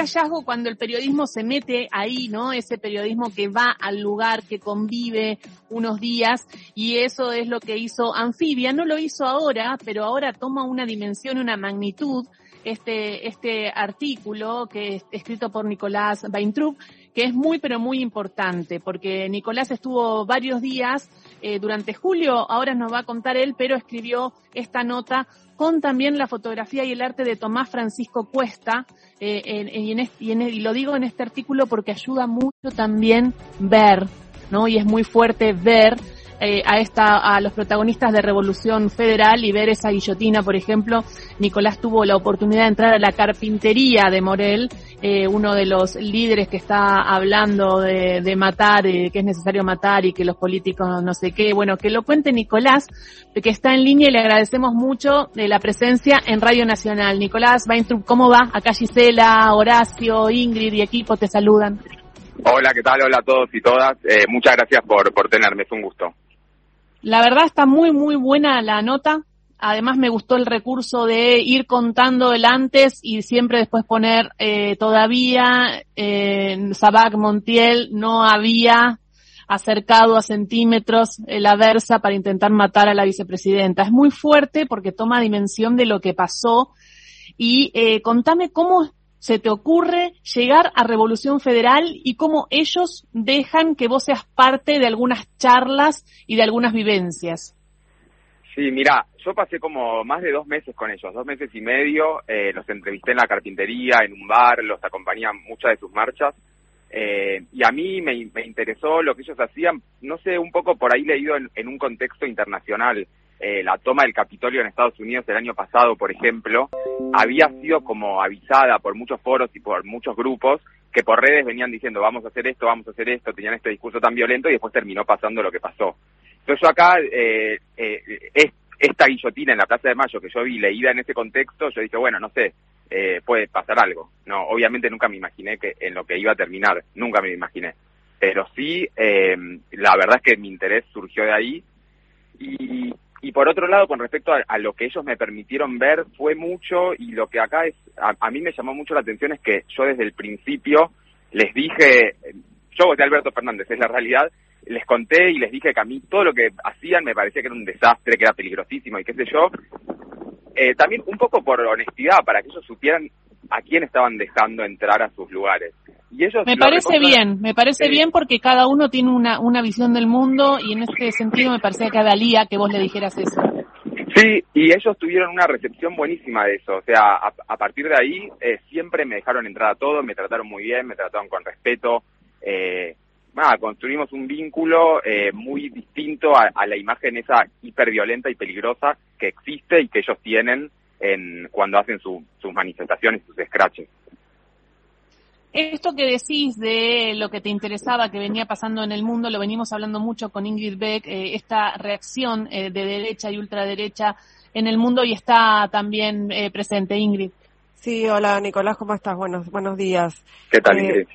hallazgo cuando el periodismo se mete ahí, ¿no? Ese periodismo que va al lugar, que convive unos días, y eso es lo que hizo Anfibia. No lo hizo ahora, pero ahora toma una dimensión, una magnitud, este, este artículo que es escrito por Nicolás Weintrup, que es muy, pero muy importante, porque Nicolás estuvo varios días eh, durante julio, ahora nos va a contar él, pero escribió esta nota con también la fotografía y el arte de Tomás Francisco Cuesta, eh, y, lo digo en este artículo porque ayuda mucho también ver, ¿no? Y es muy fuerte ver eh, a esta a los protagonistas de Revolución Federal y ver esa guillotina, por ejemplo, Nicolás tuvo la oportunidad de entrar a la carpintería de Morel, eh, uno de los líderes que está hablando de, de matar, eh, que es necesario matar y que los políticos no sé qué. Bueno, que lo cuente Nicolás, que está en línea y le agradecemos mucho de la presencia en Radio Nacional. Nicolás Weintraub, ¿cómo va? Acá Gisela, Horacio, Ingrid y equipo te saludan. Hola, ¿qué tal? Hola a todos y todas. Eh, muchas gracias por, por tenerme, es un gusto. La verdad está muy, muy buena la nota. Además me gustó el recurso de ir contando el antes y siempre después poner eh, todavía en Sabac Montiel no había acercado a centímetros la versa para intentar matar a la vicepresidenta. Es muy fuerte porque toma dimensión de lo que pasó y eh, contame cómo se te ocurre llegar a Revolución Federal y cómo ellos dejan que vos seas parte de algunas charlas y de algunas vivencias? Sí, mira, yo pasé como más de dos meses con ellos, dos meses y medio, eh, los entrevisté en la carpintería, en un bar, los acompañé a muchas de sus marchas, eh, y a mí me, interesó lo que ellos hacían, no sé, un poco por ahí leído en un contexto internacional. Eh, la toma del Capitolio en Estados Unidos el año pasado, por ejemplo, había sido como avisada por muchos foros y por muchos grupos que por redes venían diciendo vamos a hacer esto, vamos a hacer esto, tenían este discurso tan violento y después terminó pasando lo que pasó. Entonces acá, eh, eh, esta guillotina en la Plaza de Mayo que yo vi leída en ese contexto, yo dije, bueno, no sé, eh, puede pasar algo. No, obviamente nunca me imaginé que en lo que iba a terminar, nunca me imaginé. Pero sí, la verdad es que mi interés surgió de ahí y, y por otro lado, con respecto a, lo que ellos me permitieron ver, fue mucho y lo que acá es, a, mí me llamó mucho la atención es que yo desde el principio les dije, yo voté a Alberto Fernández, es la realidad, les conté y les dije que a mí todo lo que hacían me parecía que era un desastre, que era peligrosísimo y qué sé yo. Eh, también un poco por honestidad, para que ellos supieran a quién estaban dejando entrar a sus lugares me parece bien, me parece bien porque cada uno tiene una, una visión del mundo y en este sentido me parecía que valía que vos le dijeras eso. Sí, y ellos tuvieron una recepción buenísima de eso. O sea, a, partir de ahí eh, siempre me dejaron entrar a todo, me trataron muy bien, me trataron con respeto. Eh, nada, construimos un vínculo eh, muy distinto a, la imagen esa hiperviolenta y peligrosa que existe y que ellos tienen en cuando hacen sus manifestaciones, sus scratches. Esto que decís de lo que te interesaba, que venía pasando en el mundo, lo venimos hablando mucho con Ingrid Beck, eh, esta reacción eh, de derecha y ultraderecha en el mundo y está también eh, presente Ingrid. Sí, hola Nicolás, ¿cómo estás? Buenos, buenos días. ¿Qué tal Ingrid?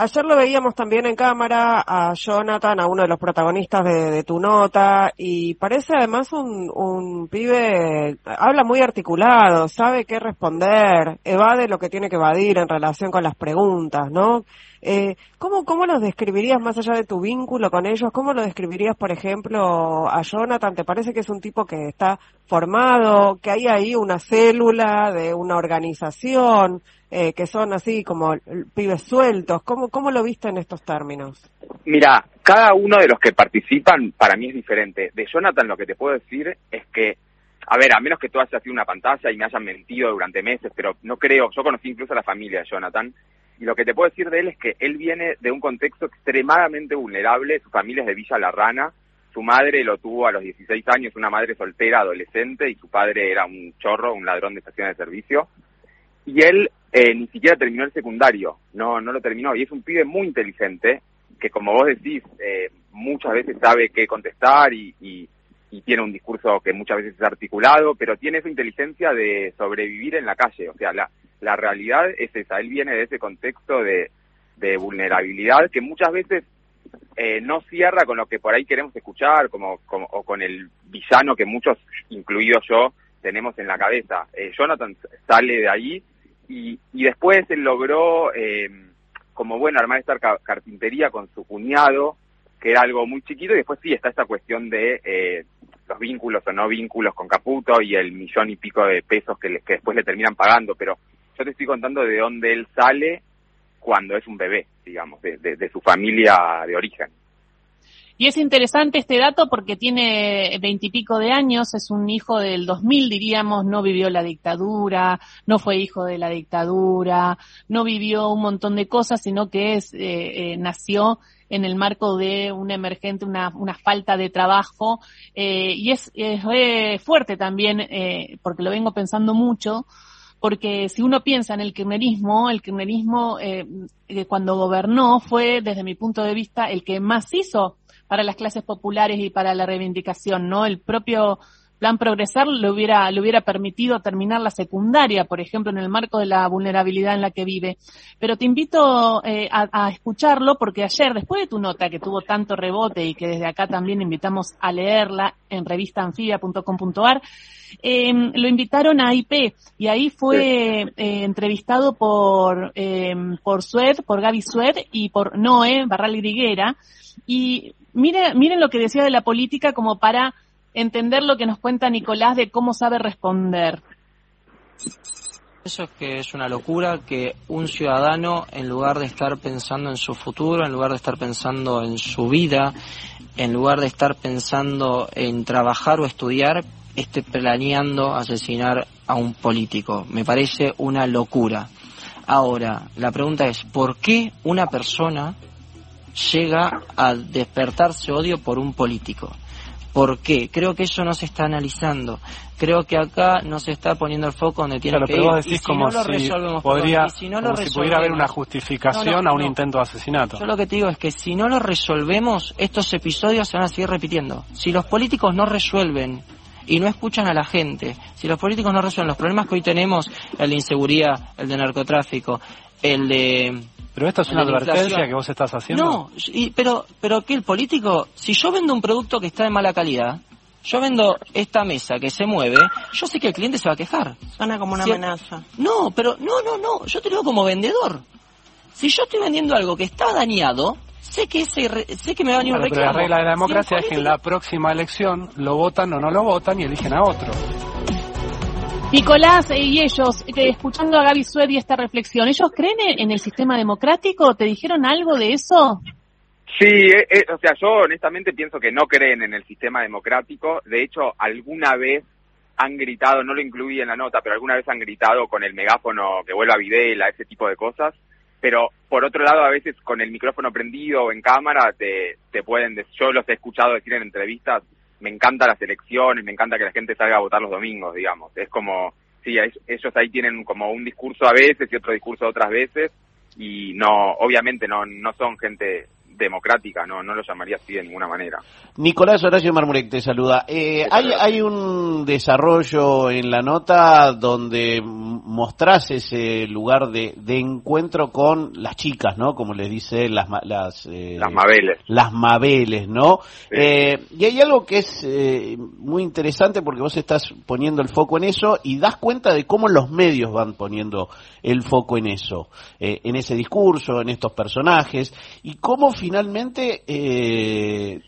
Ayer lo veíamos también en cámara a Jonathan, a uno de los protagonistas de, tu nota, y parece además un, un, pibe, habla muy articulado, sabe qué responder, evade lo que tiene que evadir en relación con las preguntas, ¿no? Eh, ¿cómo, ¿Cómo los describirías más allá de tu vínculo con ellos? ¿Cómo lo describirías, por ejemplo, a Jonathan? ¿Te parece que es un tipo que está formado, que hay ahí una célula de una organización? Eh, que son así como pibes sueltos. ¿Cómo, ¿Cómo lo viste en estos términos? Mira, cada uno de los que participan para mí es diferente. De Jonathan lo que te puedo decir es que, a ver, a menos que tú hayas sido una pantalla y me hayan mentido durante meses, pero no creo, yo conocí incluso a la familia de Jonathan, y lo que te puedo decir de él es que él viene de un contexto extremadamente vulnerable, su familia es de Villa La Rana, su madre lo tuvo a los 16 años, una madre soltera, adolescente, y su padre era un chorro, un ladrón de estación de servicio, y él eh, ni siquiera terminó el secundario, no, no lo terminó, y es un pibe muy inteligente, que como vos decís, eh, muchas veces sabe qué contestar y, y, tiene un discurso que muchas veces es articulado, pero tiene esa inteligencia de sobrevivir en la calle, o sea, la, la realidad es esa, él viene de ese contexto de, de vulnerabilidad que muchas veces eh, no cierra con lo que por ahí queremos escuchar, como, como, o con el villano que muchos, incluido yo, tenemos en la cabeza. Eh, Jonathan sale de ahí y, y después él logró, eh, como bueno, armar esta carpintería con su cuñado, que era algo muy chiquito, y después sí está esta cuestión de eh, los vínculos o no vínculos con Caputo y el millón y pico de pesos que, que después le terminan pagando, pero yo te estoy contando de dónde él sale cuando es un bebé, digamos, de, de su familia de origen. Y es interesante este dato porque tiene veintipico de años, es un hijo del 2000, diríamos, no vivió la dictadura, no fue hijo de la dictadura, no vivió un montón de cosas, sino que es, eh, eh, nació en el marco de un emergente, una, una falta de trabajo, eh, y es, es fuerte también, eh, porque lo vengo pensando mucho, porque si uno piensa en el kirchnerismo, el kirchnerismo eh, cuando gobernó fue, desde mi punto de vista, el que más hizo para las clases populares y para la reivindicación, ¿no? El propio Plan Progresar le hubiera, le hubiera permitido terminar la secundaria, por ejemplo, en el marco de la vulnerabilidad en la que vive. Pero te invito eh, a, escucharlo porque ayer, después de tu nota que tuvo tanto rebote y que desde acá también invitamos a leerla en revistaanfibia.com.ar, eh, lo invitaron a IP y ahí fue eh, entrevistado por, eh, por Sued, por Gaby Sued y por Noé Barral Griguera. Y miren, miren lo que decía de la política como para entender lo que nos cuenta Nicolás de cómo sabe responder. Eso es que es una locura que un ciudadano, en lugar de estar pensando en su futuro, en lugar de estar pensando en su vida, en lugar de estar pensando en trabajar o estudiar, esté planeando asesinar a un político. Me parece una locura. Ahora, la pregunta es, ¿por qué una persona llega a despertarse odio por un político? ¿Por qué? Creo que eso no se está analizando. Creo que acá no se está poniendo el foco donde tiene que pero vos decís como si, podría, si pudiera haber una justificación a un intento de asesinato. Yo lo que te digo es que si no lo resolvemos, estos episodios se van a seguir repitiendo. Si los políticos no resuelven y no escuchan a la gente, si los políticos no resuelven los problemas que hoy tenemos, el de inseguridad, el de narcotráfico, el de pero esta es una advertencia que vos estás haciendo. No, pero, pero que el político, si yo vendo un producto que está de mala calidad, yo vendo esta mesa que se mueve, yo sé que el cliente se va a quejar. Suena como una amenaza. No, pero no, no, no, yo te digo como vendedor. Si yo estoy vendiendo algo que está dañado, sé que ese, sé que me va a venir un reclamo. Pero la regla de la democracia es que en la próxima elección lo votan o no lo votan y eligen a otro. Nicolás y ellos, escuchando a Gaby Sued esta reflexión, ¿ellos creen en el sistema democrático? ¿Te dijeron algo de eso? Sí, eh, eh, o sea, yo honestamente pienso que no creen en el sistema democrático. De hecho, alguna vez han gritado, no lo incluí en la nota, pero alguna vez han gritado con el megáfono que vuelva a Videla, ese tipo de cosas. Pero por otro lado, a veces con el micrófono prendido o en cámara, te, te pueden, yo los he escuchado decir en entrevistas, me encanta las elecciones, me encanta que la gente salga a votar los domingos, digamos. Es como, sí, ellos ahí tienen como un discurso a veces y otro discurso otras veces y no, obviamente no, no son gente democrática, no, no lo llamaría así de ninguna manera. Nicolás Horacio Marmurek te saluda. Eh, hay, hay un desarrollo en la nota donde mostrás ese lugar de, de encuentro con las chicas, ¿no? Como les dice las las, eh, las Mabeles. Las Mabeles, ¿no? Eh, y hay algo que es muy interesante porque vos estás poniendo el foco en eso y das cuenta de cómo los medios van poniendo el foco en eso, en ese discurso, en estos personajes y cómo finalmente eh,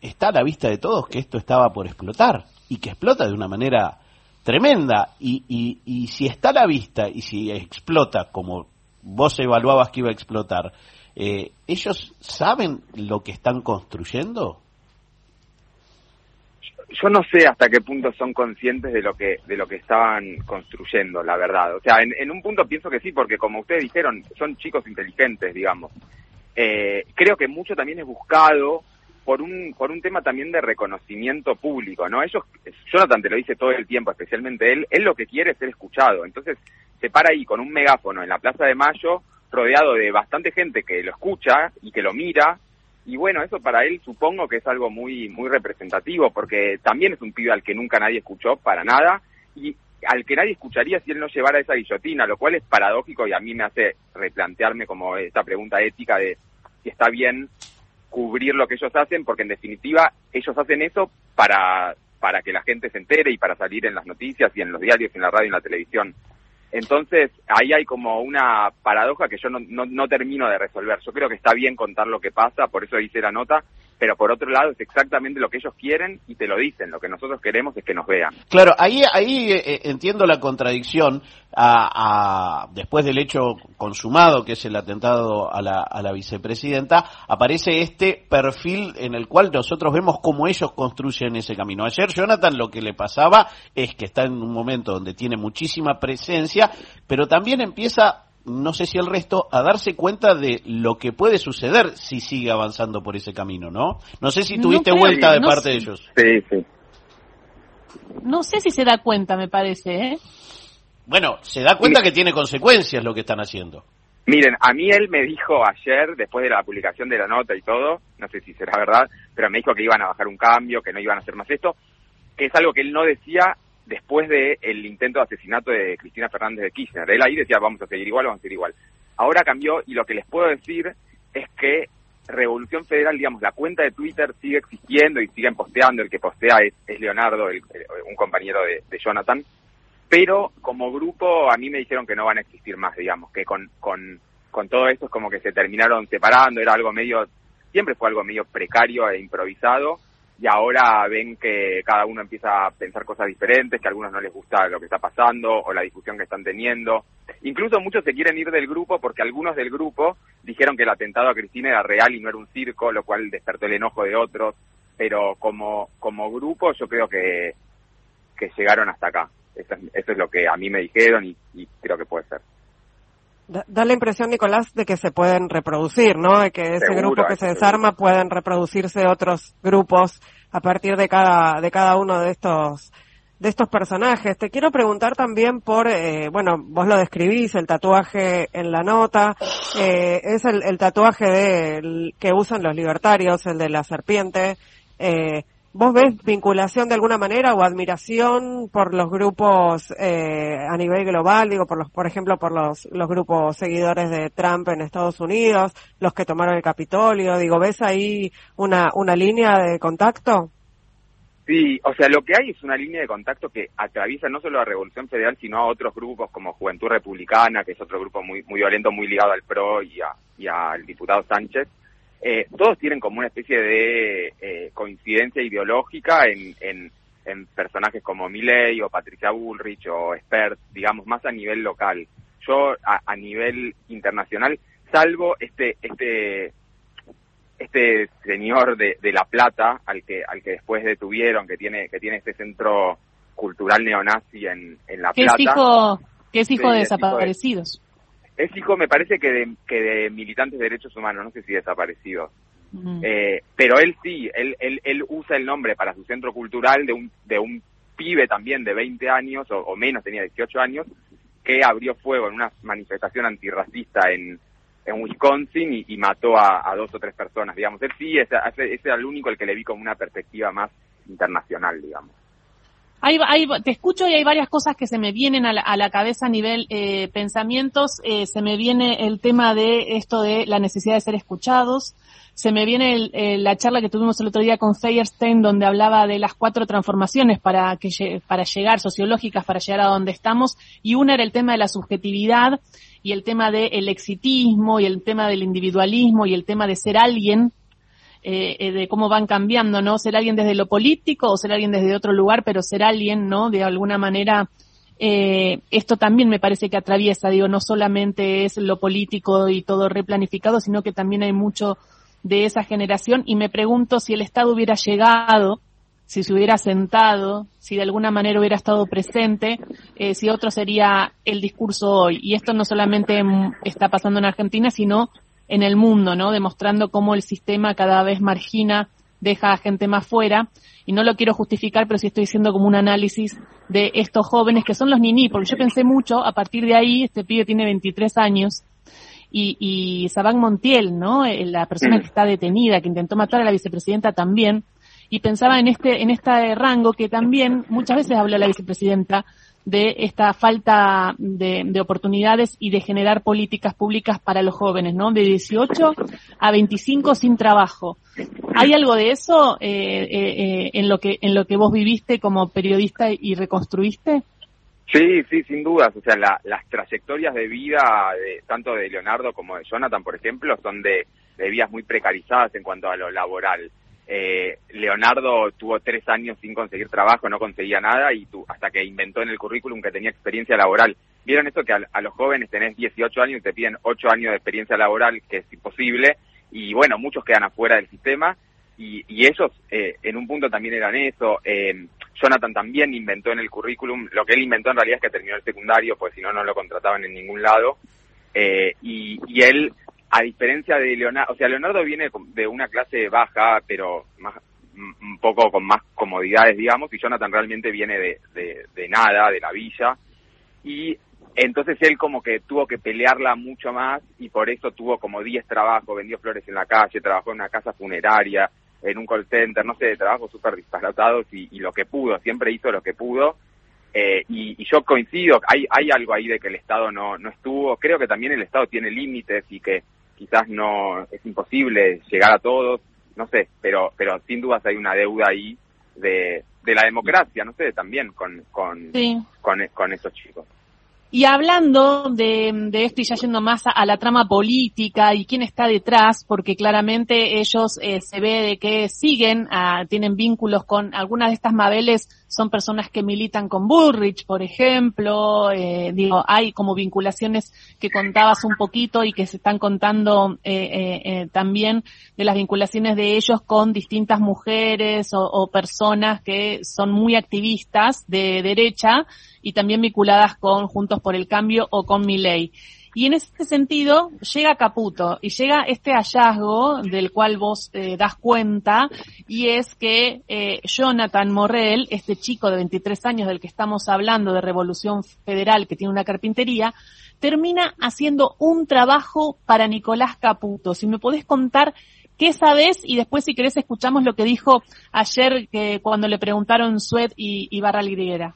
está a la vista de todos que esto estaba por explotar y que explota de una manera tremenda. Y, y, si está a la vista y si explota como vos evaluabas que iba a explotar, eh, ¿ellos saben lo que están construyendo? yo no sé hasta qué punto son conscientes de lo que de lo que estaban construyendo, la verdad. O sea, en, en un punto pienso que sí, porque como ustedes dijeron, son chicos inteligentes, digamos. Eh, creo que mucho también es buscado por un por un tema también de reconocimiento público, ¿no? Ellos, Jonathan te lo dice todo el tiempo, especialmente él, él lo que quiere es ser escuchado. Entonces se para ahí con un megáfono en la Plaza de Mayo, rodeado de bastante gente que lo escucha y que lo mira. Y bueno, eso para él supongo que es algo muy muy representativo, porque también es un pibe al que nunca nadie escuchó para nada y al que nadie escucharía si él no llevara esa guillotina, lo cual es paradójico y a mí me hace replantearme como esta pregunta ética de si está bien cubrir lo que ellos hacen, porque en definitiva ellos hacen eso para, para que la gente se entere y para salir en las noticias y en los diarios, en la radio y en la televisión. Entonces, ahí hay como una paradoja que yo no, no, no, termino de resolver. Yo creo que está bien contar lo que pasa, por eso hice la nota, pero por otro lado es exactamente lo que ellos quieren y te lo dicen. Lo que nosotros queremos es que nos vean. Claro, ahí, ahí eh, eh, entiendo la contradicción después del hecho consumado, que es el atentado a la, a la vicepresidenta, aparece este perfil en el cual nosotros vemos cómo ellos construyen ese camino. Ayer Jonathan lo que le pasaba es que está en un momento donde tiene muchísima presencia, pero también empieza no sé si el resto, a darse cuenta de lo que puede suceder si sigue avanzando por ese camino, ¿no? No sé si tuviste vuelta de parte de ellos. Sí, sí. No sé si se da cuenta, me parece, ¿eh? Bueno, se da cuenta que tiene consecuencias lo que están haciendo. Miren, a mí él me dijo ayer, después de la publicación de la nota y todo, no sé si será verdad, pero me dijo que iban a bajar un cambio, que no iban a hacer más esto, que es algo que él no decía después del el intento de asesinato de Cristina Fernández de Kirchner. Él ahí decía, vamos a seguir igual, vamos a seguir igual. Ahora cambió y lo que les puedo decir es que Revolución Federal, digamos, la cuenta de Twitter sigue existiendo y siguen posteando. El que postea es, Leonardo, un compañero de, de, Jonathan. Pero como grupo a mí me dijeron que no van a existir más, digamos, que con, con, con todo esto es como que se terminaron separando, era algo medio, siempre fue algo medio precario e improvisado y ahora ven que cada uno empieza a pensar cosas diferentes, que a algunos no les gusta lo que está pasando o la discusión que están teniendo. Incluso muchos se quieren ir del grupo porque algunos del grupo dijeron que el atentado a Cristina era real y no era un circo, lo cual despertó el enojo de otros. Pero como, como grupo yo creo que, que llegaron hasta acá. Eso es, eso es lo que a mí me dijeron y, y creo que puede ser. Da, la impresión, Nicolás, de que se pueden reproducir, ¿no? De que ese grupo que se desarma pueden reproducirse otros grupos a partir de cada, de cada uno de estos, de estos personajes. Te quiero preguntar también por, eh, bueno, vos lo describís, el tatuaje en la nota, eh, es el, el tatuaje de, que usan los libertarios, el de la serpiente. Eh, ¿Vos ves vinculación de alguna manera o admiración por los grupos eh, a nivel global? Digo, por los, por ejemplo, por los, los grupos seguidores de Trump en Estados Unidos, los que tomaron el Capitolio. Digo, ¿ves ahí una, una línea de contacto? Sí, o sea, lo que hay es una línea de contacto que atraviesa no solo a Revolución Federal, sino a otros grupos como Juventud Republicana, que es otro grupo muy, muy violento, muy ligado al PRO y, a, y al diputado Sánchez eh, todos tienen como una especie de eh, coincidencia ideológica en, en, en, personajes como Milley o Patricia Bullrich o Spert, digamos, más a nivel local. Yo a, a nivel internacional, salvo este este este señor de, de La Plata al que al que después detuvieron que tiene que tiene este centro cultural neonazi en, en La Plata. Que es hijo, que es hijo de desaparecidos. Es hijo, me parece que de, que de militantes de derechos humanos, no sé si desaparecidos. eh, pero él sí, él, él, él usa el nombre para su centro cultural de un, de un pibe también de 20 años, o, o menos, tenía 18 años, que abrió fuego en una manifestación antirracista en, en Wisconsin y, y mató a, a, dos o tres personas, digamos. Él sí, ese, ese era el único el que le vi como una perspectiva más internacional, digamos. Hay, hay, te escucho y hay varias cosas que se me vienen a la, a la cabeza a nivel eh, pensamientos. Eh, se me viene el tema de esto de la necesidad de ser escuchados. Se me viene el, la charla que tuvimos el otro día con Feierstein, donde hablaba de las cuatro transformaciones para, que, para llegar, sociológicas, para llegar a donde estamos. Y una era el tema de la subjetividad y el tema del exitismo y el tema del individualismo y el tema de ser alguien eh, de cómo van cambiando, ¿no? Ser alguien desde lo político o ser alguien desde otro lugar, pero ser alguien, ¿no? De alguna manera, eh, esto también me parece que atraviesa, digo, no solamente es lo político y todo replanificado, sino que también hay mucho de esa generación y me pregunto si el Estado hubiera llegado, si se hubiera sentado, si de alguna manera hubiera estado presente, eh, si otro sería el discurso hoy. Y esto no solamente está pasando en Argentina, sino en el mundo, ¿no? Demostrando cómo el sistema cada vez margina, deja a gente más fuera. Y no lo quiero justificar, pero sí estoy diciendo como un análisis de estos jóvenes que son los niní, porque yo pensé mucho, a partir de ahí, este pibe tiene 23 años, y, y Sabán Montiel, ¿no? Eh, la persona que está detenida, que intentó matar a la vicepresidenta también, y pensaba en este, en este rango que también muchas veces habla la vicepresidenta de esta falta de, de, oportunidades y de generar políticas públicas para los jóvenes, ¿no? De 18 a 25 sin trabajo. ¿Hay algo de eso eh, eh, en lo que en lo que vos viviste como periodista y reconstruiste? Sí, sí, sin dudas. O sea, las trayectorias de vida, de, tanto de Leonardo como de Jonathan, por ejemplo, son de, de vidas muy precarizadas en cuanto a lo laboral. Eh, Leonardo tuvo tres años sin conseguir trabajo, no conseguía nada y tu, hasta que inventó en el currículum que tenía experiencia laboral. ¿Vieron esto que a, los jóvenes tenés 18 años y te piden 8 años de experiencia laboral, que es imposible? Y bueno, muchos quedan afuera del sistema y, ellos eh, en un punto también eran eso. Eh, Jonathan también inventó en el currículum, lo que él inventó en realidad es que terminó el secundario, pues si no, no lo contrataban en ningún lado. Eh, y, y él a diferencia de Leonardo, o sea, Leonardo viene de una clase baja, pero más un poco con más comodidades, digamos, y Jonathan realmente viene de, de, nada, de la villa, y entonces él como que tuvo que pelearla mucho más y por eso tuvo como 10 trabajos, vendió flores en la calle, trabajó en una casa funeraria, en un call center, no sé, trabajos súper disparatados y, y, lo que pudo, siempre hizo lo que pudo. Eh, y, y, yo coincido, hay, hay algo ahí de que el Estado no, no estuvo, creo que también el Estado tiene límites y que quizás no es imposible llegar a todos, no sé, pero pero sin dudas hay una deuda ahí de, de la democracia, no sé, también con con, con, con esos chicos. Y hablando de, esto y ya yendo más a, la trama política y quién está detrás, porque claramente ellos eh, se ve de que siguen, ah, tienen vínculos con algunas de estas Mabeles, son personas que militan con Bullrich, por ejemplo, eh, digo, hay como vinculaciones que contabas un poquito y que se están contando eh, eh, también de las vinculaciones de ellos con distintas mujeres o, o personas que son muy activistas de derecha y también vinculadas con Juntos por el Cambio o con ley. Y en ese sentido llega Caputo y llega este hallazgo del cual vos eh, das cuenta y es que eh, Jonathan Morrell, este chico de 23 años del que estamos hablando de Revolución Federal que tiene una carpintería, termina haciendo un trabajo para Nicolás Caputo. Si me podés contar qué sabes y después si querés escuchamos lo que dijo ayer que cuando le preguntaron Sued y, y Barra Liguera.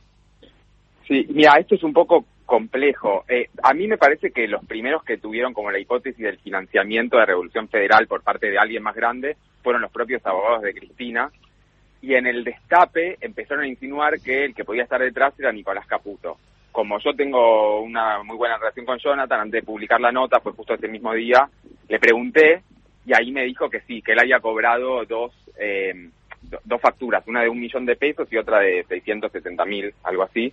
Sí, mira, esto es un poco complejo. Eh, a mí me parece que los primeros que tuvieron como la hipótesis del financiamiento de Revolución Federal por parte de alguien más grande fueron los propios abogados de Cristina. Y en el destape empezaron a insinuar que el que podía estar detrás era Nicolás Caputo. Como yo tengo una muy buena relación con Jonathan, antes de publicar la nota, fue justo ese mismo día, le pregunté y ahí me dijo que sí, que él había cobrado dos, eh, dos facturas, una de un millón de pesos y otra de 670 mil, algo así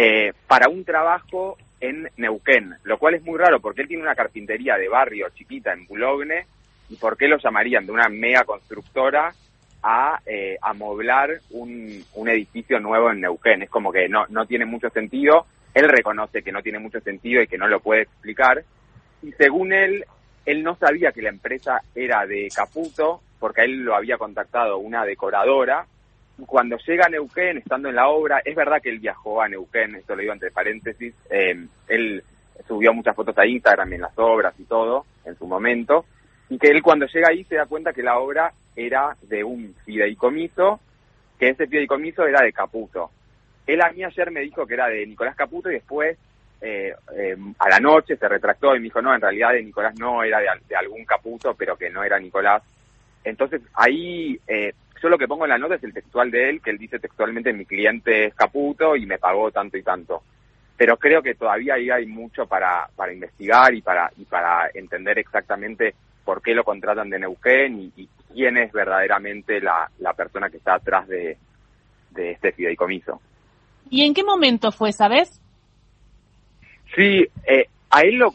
eh, para un trabajo en Neuquén, lo cual es muy raro porque él tiene una carpintería de barrio chiquita en Bulogne y por qué lo llamarían de una mega constructora a eh, amoblar un, un edificio nuevo en Neuquén. Es como que no, no tiene mucho sentido. Él reconoce que no tiene mucho sentido y que no lo puede explicar. Y según él, él no sabía que la empresa era de Caputo porque él lo había contactado una decoradora cuando llega a Neuquén, estando en la obra, es verdad que él viajó a Neuquén, esto lo digo entre paréntesis, eh, él subió muchas fotos a Instagram en las obras y todo, en su momento, y que él cuando llega ahí se da cuenta que la obra era de un fideicomiso, que ese fideicomiso era de Caputo. Él a mí ayer me dijo que era de Nicolás Caputo y después eh, eh, a la noche se retractó y me dijo, no, en realidad de Nicolás no, era de, de algún Caputo, pero que no era Nicolás. Entonces ahí eh, yo lo que pongo en la nota es el textual de él, que él dice textualmente mi cliente es Caputo y me pagó tanto y tanto. Pero creo que todavía ahí hay mucho para, para investigar y para, y para entender exactamente por qué lo contratan de Neuquén y, quién es verdaderamente la, la, persona que está atrás de, de este fideicomiso. ¿Y en qué momento fue, sabes? Sí, eh, a él lo,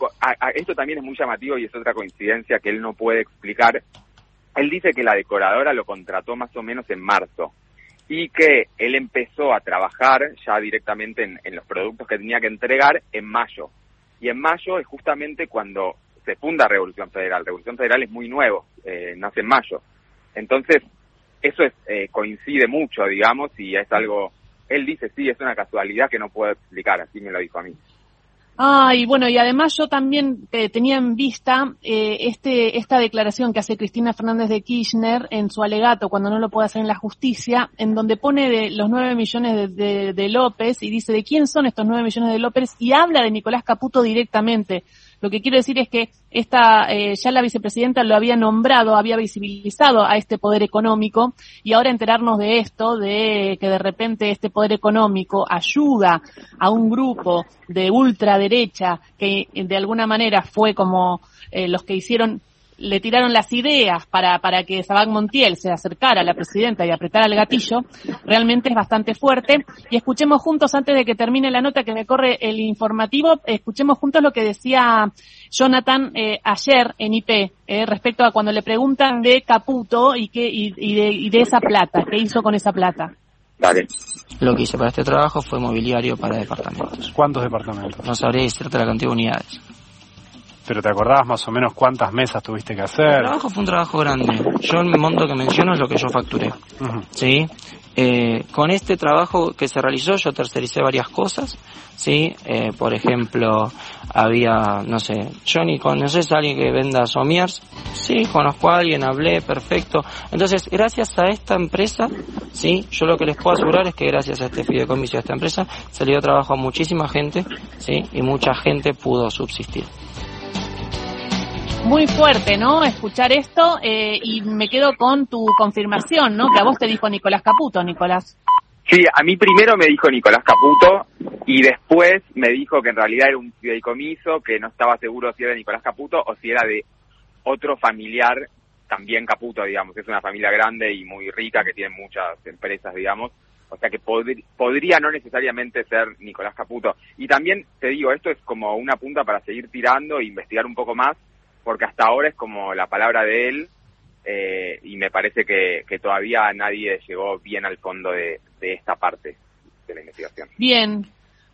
esto también es muy llamativo y es otra coincidencia que él no puede explicar él dice que la decoradora lo contrató más o menos en marzo y que él empezó a trabajar ya directamente en, los productos que tenía que entregar en mayo. Y en mayo es justamente cuando se funda Revolución Federal. Revolución Federal es muy nuevo, eh, nace en mayo. Entonces, eso es, eh, coincide mucho, digamos, y es algo, él dice, sí, es una casualidad que no puedo explicar, así me lo dijo a mí. Ah, y bueno, y además yo también eh, tenía en vista eh, este, esta declaración que hace Cristina Fernández de Kirchner en su alegato cuando no lo puede hacer en la justicia, en donde pone de los nueve millones de, de, López y dice de quién son estos nueve millones de López y habla de Nicolás Caputo directamente Lo que quiero decir es que esta, eh, ya la vicepresidenta lo había nombrado, había visibilizado a este poder económico y ahora enterarnos de esto, de que de repente este poder económico ayuda a un grupo de ultraderecha que de alguna manera fue como eh, los que hicieron le tiraron las ideas para, para que Sabac Montiel se acercara a la presidenta y apretara el gatillo, realmente es bastante fuerte. Y escuchemos juntos, antes de que termine la nota que me corre el informativo, escuchemos juntos lo que decía Jonathan eh, ayer en IP eh, respecto a cuando le preguntan de Caputo y, qué, y, de, y de esa plata, qué hizo con esa plata. Dale. Lo que hice para este trabajo fue mobiliario para departamentos. ¿Cuántos departamentos? No sabría decirte la cantidad de unidades. Pero te acordabas más o menos cuántas mesas tuviste que hacer. El trabajo fue un trabajo grande. Yo el monto que menciono es lo que yo facturé. ¿Sí? Eh, con este trabajo que se realizó yo tercericé varias cosas, ¿sí? Eh, por ejemplo, había, no sé, Johnny, ¿conoces a alguien que venda somiers? Sí, conozco a alguien, hablé, perfecto. Entonces, gracias a esta empresa, ¿sí? Yo lo que les puedo asegurar es que gracias a este fideicomiso, a esta empresa, se le dio trabajo a muchísima gente, ¿sí? Y mucha gente pudo subsistir muy fuerte, ¿no? Escuchar esto eh, y me quedo con tu confirmación, ¿no? Que a vos te dijo Nicolás Caputo, Nicolás. Sí, a mí primero me dijo Nicolás Caputo y después me dijo que en realidad era un fideicomiso, que no estaba seguro si era de Nicolás Caputo o si era de otro familiar, también Caputo, digamos. Es una familia grande y muy rica que tiene muchas empresas, digamos. O sea que podría no necesariamente ser Nicolás Caputo. Y también te digo, esto es como una punta para seguir tirando e investigar un poco más porque hasta ahora es como la palabra de él eh, y me parece que, todavía nadie llegó bien al fondo de, esta parte de la investigación. Bien.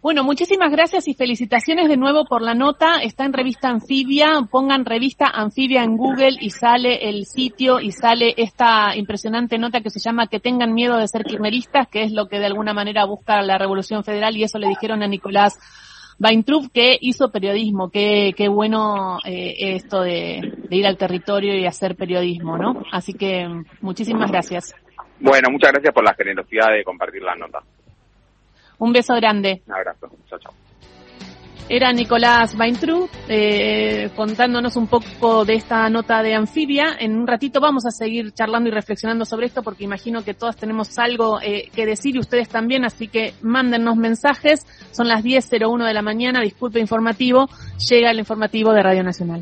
Bueno, muchísimas gracias y felicitaciones de nuevo por la nota. Está en revista Anfibia. Pongan revista Anfibia en Google y sale el sitio y sale esta impresionante nota que se llama Que tengan miedo de ser kirchneristas, que es lo que de alguna manera busca la Revolución Federal y eso le dijeron a Nicolás Weintraub que hizo periodismo, qué, qué bueno eh, esto de, ir al territorio y hacer periodismo, ¿no? Así que muchísimas gracias. Bueno, muchas gracias por la generosidad de compartir la nota. Un beso grande. Un abrazo. Chao, chao. Era Nicolás Weintraub eh, contándonos un poco de esta nota de anfibia. En un ratito vamos a seguir charlando y reflexionando sobre esto porque imagino que todas tenemos algo eh, que decir y ustedes también, así que mándennos mensajes. Son las 10.01 de la mañana, disculpe informativo, llega el informativo de Radio Nacional.